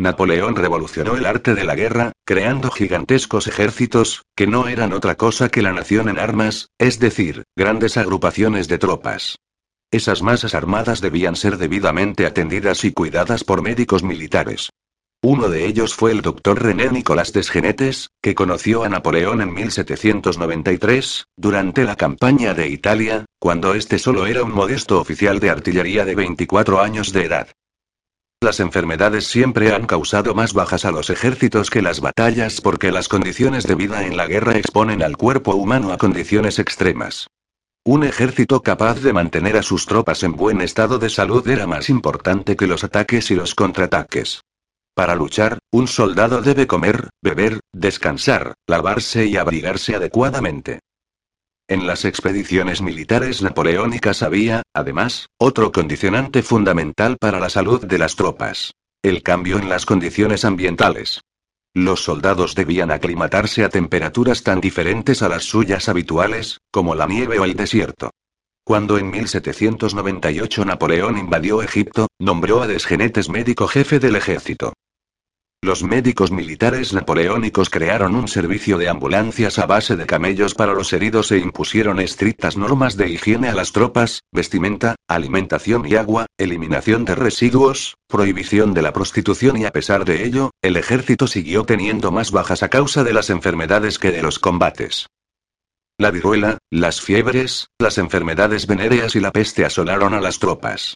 Napoleón revolucionó el arte de la guerra, creando gigantescos ejércitos, que no eran otra cosa que la nación en armas, es decir, grandes agrupaciones de tropas. Esas masas armadas debían ser debidamente atendidas y cuidadas por médicos militares. Uno de ellos fue el doctor René Nicolás Desgenetes, que conoció a Napoleón en 1793, durante la campaña de Italia, cuando este solo era un modesto oficial de artillería de 24 años de edad. Las enfermedades siempre han causado más bajas a los ejércitos que las batallas porque las condiciones de vida en la guerra exponen al cuerpo humano a condiciones extremas. Un ejército capaz de mantener a sus tropas en buen estado de salud era más importante que los ataques y los contraataques. Para luchar, un soldado debe comer, beber, descansar, lavarse y abrigarse adecuadamente. En las expediciones militares napoleónicas había, además, otro condicionante fundamental para la salud de las tropas. El cambio en las condiciones ambientales. Los soldados debían aclimatarse a temperaturas tan diferentes a las suyas habituales, como la nieve o el desierto. Cuando en 1798 Napoleón invadió Egipto, nombró a Desgenetes médico jefe del ejército. Los médicos militares napoleónicos crearon un servicio de ambulancias a base de camellos para los heridos e impusieron estrictas normas de higiene a las tropas, vestimenta, alimentación y agua, eliminación de residuos, prohibición de la prostitución y a pesar de ello, el ejército siguió teniendo más bajas a causa de las enfermedades que de los combates. La viruela, las fiebres, las enfermedades venéreas y la peste asolaron a las tropas.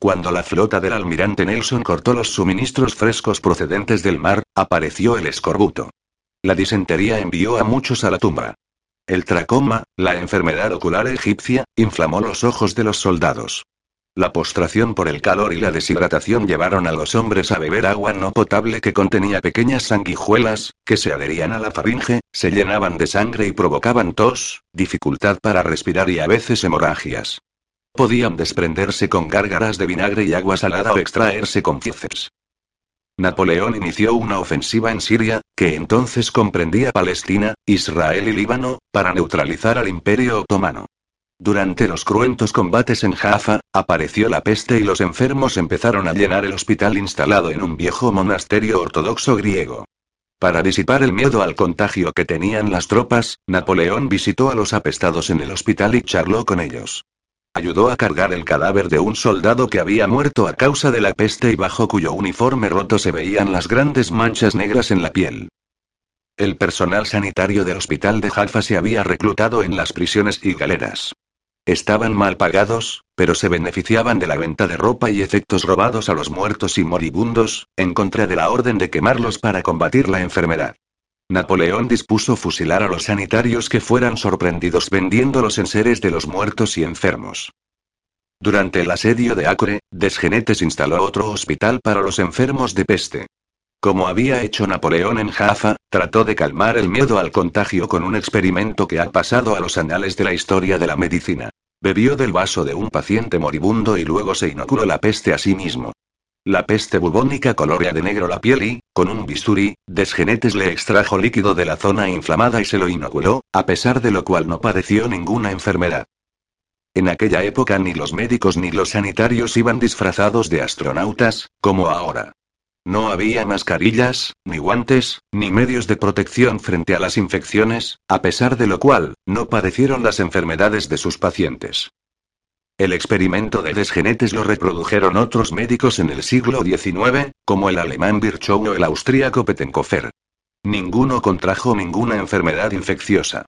Cuando la flota del almirante Nelson cortó los suministros frescos procedentes del mar, apareció el escorbuto. La disentería envió a muchos a la tumba. El tracoma, la enfermedad ocular egipcia, inflamó los ojos de los soldados. La postración por el calor y la deshidratación llevaron a los hombres a beber agua no potable que contenía pequeñas sanguijuelas, que se adherían a la faringe, se llenaban de sangre y provocaban tos, dificultad para respirar y a veces hemorragias. Podían desprenderse con gárgaras de vinagre y agua salada o extraerse con fieces. Napoleón inició una ofensiva en Siria, que entonces comprendía Palestina, Israel y Líbano, para neutralizar al Imperio Otomano. Durante los cruentos combates en Jaffa, apareció la peste y los enfermos empezaron a llenar el hospital instalado en un viejo monasterio ortodoxo griego. Para disipar el miedo al contagio que tenían las tropas, Napoleón visitó a los apestados en el hospital y charló con ellos. Ayudó a cargar el cadáver de un soldado que había muerto a causa de la peste y bajo cuyo uniforme roto se veían las grandes manchas negras en la piel. El personal sanitario del hospital de Jaffa se había reclutado en las prisiones y galeras. Estaban mal pagados, pero se beneficiaban de la venta de ropa y efectos robados a los muertos y moribundos, en contra de la orden de quemarlos para combatir la enfermedad. Napoleón dispuso fusilar a los sanitarios que fueran sorprendidos vendiendo los enseres de los muertos y enfermos. Durante el asedio de Acre, Desgenetes instaló otro hospital para los enfermos de peste. Como había hecho Napoleón en Jaffa, trató de calmar el miedo al contagio con un experimento que ha pasado a los anales de la historia de la medicina. Bebió del vaso de un paciente moribundo y luego se inoculó la peste a sí mismo. La peste bubónica colorea de negro la piel y, con un bisturí, Desgenetes le extrajo líquido de la zona inflamada y se lo inoculó, a pesar de lo cual no padeció ninguna enfermedad. En aquella época ni los médicos ni los sanitarios iban disfrazados de astronautas, como ahora. No había mascarillas, ni guantes, ni medios de protección frente a las infecciones, a pesar de lo cual, no padecieron las enfermedades de sus pacientes. El experimento de desgenetes lo reprodujeron otros médicos en el siglo XIX, como el alemán Virchow o el austríaco Pettenkofer. Ninguno contrajo ninguna enfermedad infecciosa.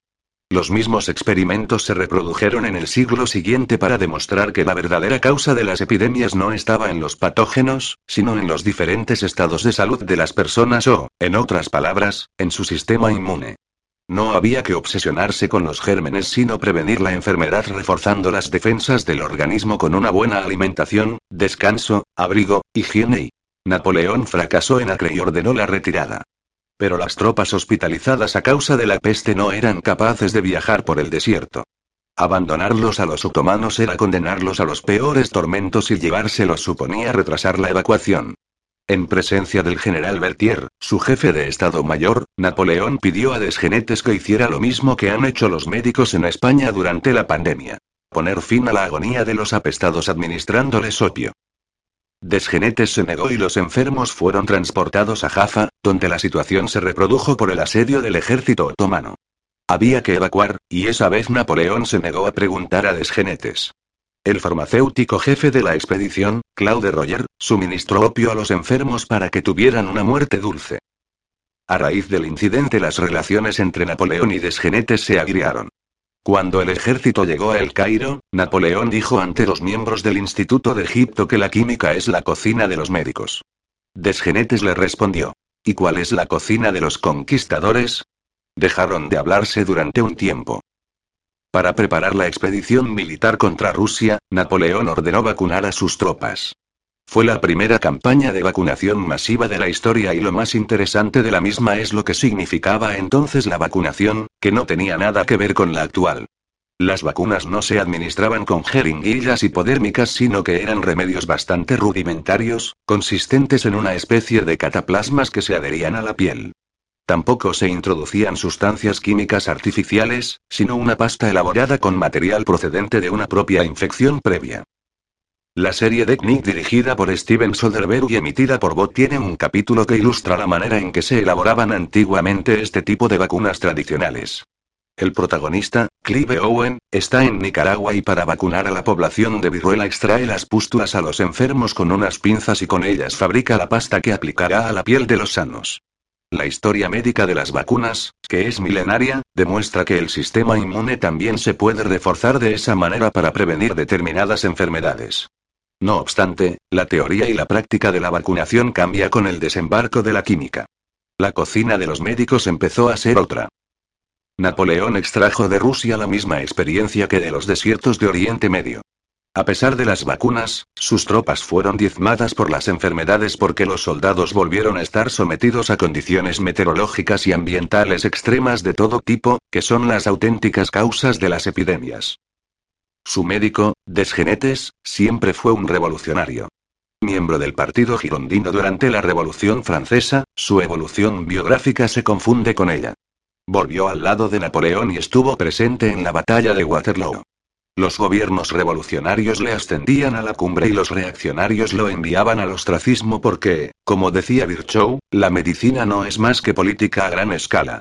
Los mismos experimentos se reprodujeron en el siglo siguiente para demostrar que la verdadera causa de las epidemias no estaba en los patógenos, sino en los diferentes estados de salud de las personas o, en otras palabras, en su sistema inmune. No había que obsesionarse con los gérmenes sino prevenir la enfermedad reforzando las defensas del organismo con una buena alimentación, descanso, abrigo, higiene y... Napoleón fracasó en Acre y ordenó la retirada. Pero las tropas hospitalizadas a causa de la peste no eran capaces de viajar por el desierto. Abandonarlos a los otomanos era condenarlos a los peores tormentos y llevárselos suponía retrasar la evacuación. En presencia del general Berthier, su jefe de Estado Mayor, Napoleón pidió a Desgenetes que hiciera lo mismo que han hecho los médicos en España durante la pandemia. Poner fin a la agonía de los apestados administrándoles opio. Desgenetes se negó y los enfermos fueron transportados a Jaffa, donde la situación se reprodujo por el asedio del ejército otomano. Había que evacuar, y esa vez Napoleón se negó a preguntar a Desgenetes. El farmacéutico jefe de la expedición, Claude Roger, suministró opio a los enfermos para que tuvieran una muerte dulce. A raíz del incidente las relaciones entre Napoleón y Desgenetes se agriaron. Cuando el ejército llegó a El Cairo, Napoleón dijo ante los miembros del Instituto de Egipto que la química es la cocina de los médicos. Desgenetes le respondió. ¿Y cuál es la cocina de los conquistadores? Dejaron de hablarse durante un tiempo. Para preparar la expedición militar contra Rusia, Napoleón ordenó vacunar a sus tropas. Fue la primera campaña de vacunación masiva de la historia y lo más interesante de la misma es lo que significaba entonces la vacunación, que no tenía nada que ver con la actual. Las vacunas no se administraban con jeringuillas hipodérmicas sino que eran remedios bastante rudimentarios, consistentes en una especie de cataplasmas que se adherían a la piel. Tampoco se introducían sustancias químicas artificiales, sino una pasta elaborada con material procedente de una propia infección previa. La serie de Knick dirigida por Steven Soderbergh y emitida por Bot tiene un capítulo que ilustra la manera en que se elaboraban antiguamente este tipo de vacunas tradicionales. El protagonista, Clive Owen, está en Nicaragua y para vacunar a la población de viruela extrae las pústulas a los enfermos con unas pinzas y con ellas fabrica la pasta que aplicará a la piel de los sanos. La historia médica de las vacunas, que es milenaria, demuestra que el sistema inmune también se puede reforzar de esa manera para prevenir determinadas enfermedades. No obstante, la teoría y la práctica de la vacunación cambia con el desembarco de la química. La cocina de los médicos empezó a ser otra. Napoleón extrajo de Rusia la misma experiencia que de los desiertos de Oriente Medio. A pesar de las vacunas, sus tropas fueron diezmadas por las enfermedades porque los soldados volvieron a estar sometidos a condiciones meteorológicas y ambientales extremas de todo tipo, que son las auténticas causas de las epidemias. Su médico, Desgenetes, siempre fue un revolucionario. Miembro del partido girondino durante la Revolución Francesa, su evolución biográfica se confunde con ella. Volvió al lado de Napoleón y estuvo presente en la batalla de Waterloo. Los gobiernos revolucionarios le ascendían a la cumbre y los reaccionarios lo enviaban al ostracismo porque, como decía Virchow, la medicina no es más que política a gran escala.